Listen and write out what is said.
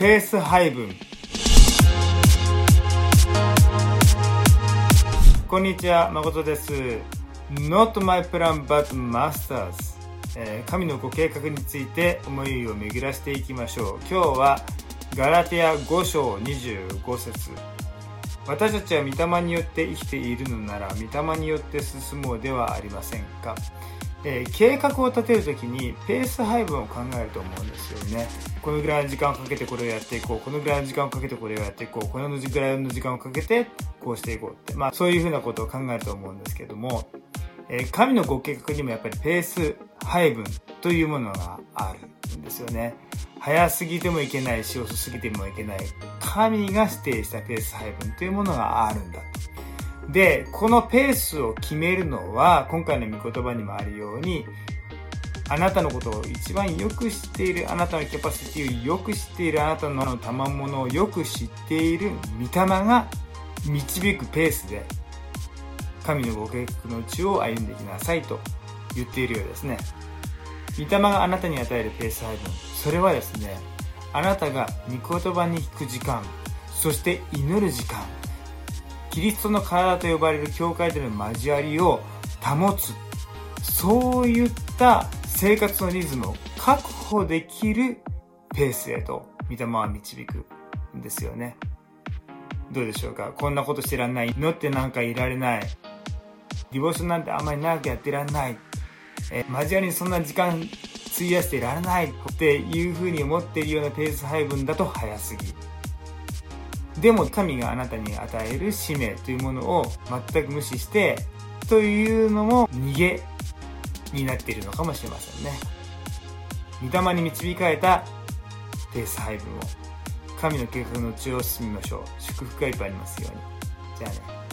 ペース配分。こんにちは誠です。Not my plan but masters、えー神のご計画について思いを巡らしていきましょう。今日はガラテヤ5章25節。私たちは御霊によって生きているのなら御霊によって進もうではありませんか、えー計画を立てるときにペース配分を考えると思うんですよね。このぐらいの時間をかけてこれをやっていこう。このぐらいの時間をかけてこれをやっていこう。このぐらいの時間をかけてこうしていこうって。まあそういうふうなことを考えると思うんですけども。えー神のご計画にもやっぱりペース配分というものがあるんですよね。早すぎてもいけないし遅すぎてもいけない。神が指定したペース配分というものがあるんだと。でこのペースを決めるのは今回の御言葉にもあるようにあなたのことを一番よく知っているあなたのキャパシティをよく知っているあなたの賜物をよく知っている御霊が導くペースで神のご計画のうちを歩んでいきなさいと言っているようですね。御霊があなたに与えるペース配分。それはですねあなたが御言葉に聞く時間そして祈る時間キリストの体と呼ばれる教会での交わりを保つ。そういった生活のリズムを確保できるペースへと御霊は導くんですよね。どうでしょうか？こんなことしてらんない。祈ってなんかいられない。ディボーションなんてあんまり長くやってらんない。え交わりにそんな時間費やしていられないっていうふうに思っているようなペース配分だと早すぎでも神があなたに与える使命というものを全く無視してというのも逃げになっているのかもしれませんね。御霊に導かれたペース配分を神の計画のうちを進みましょう。祝福がいっぱいありますように。じゃあね。